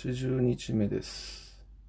80日目です。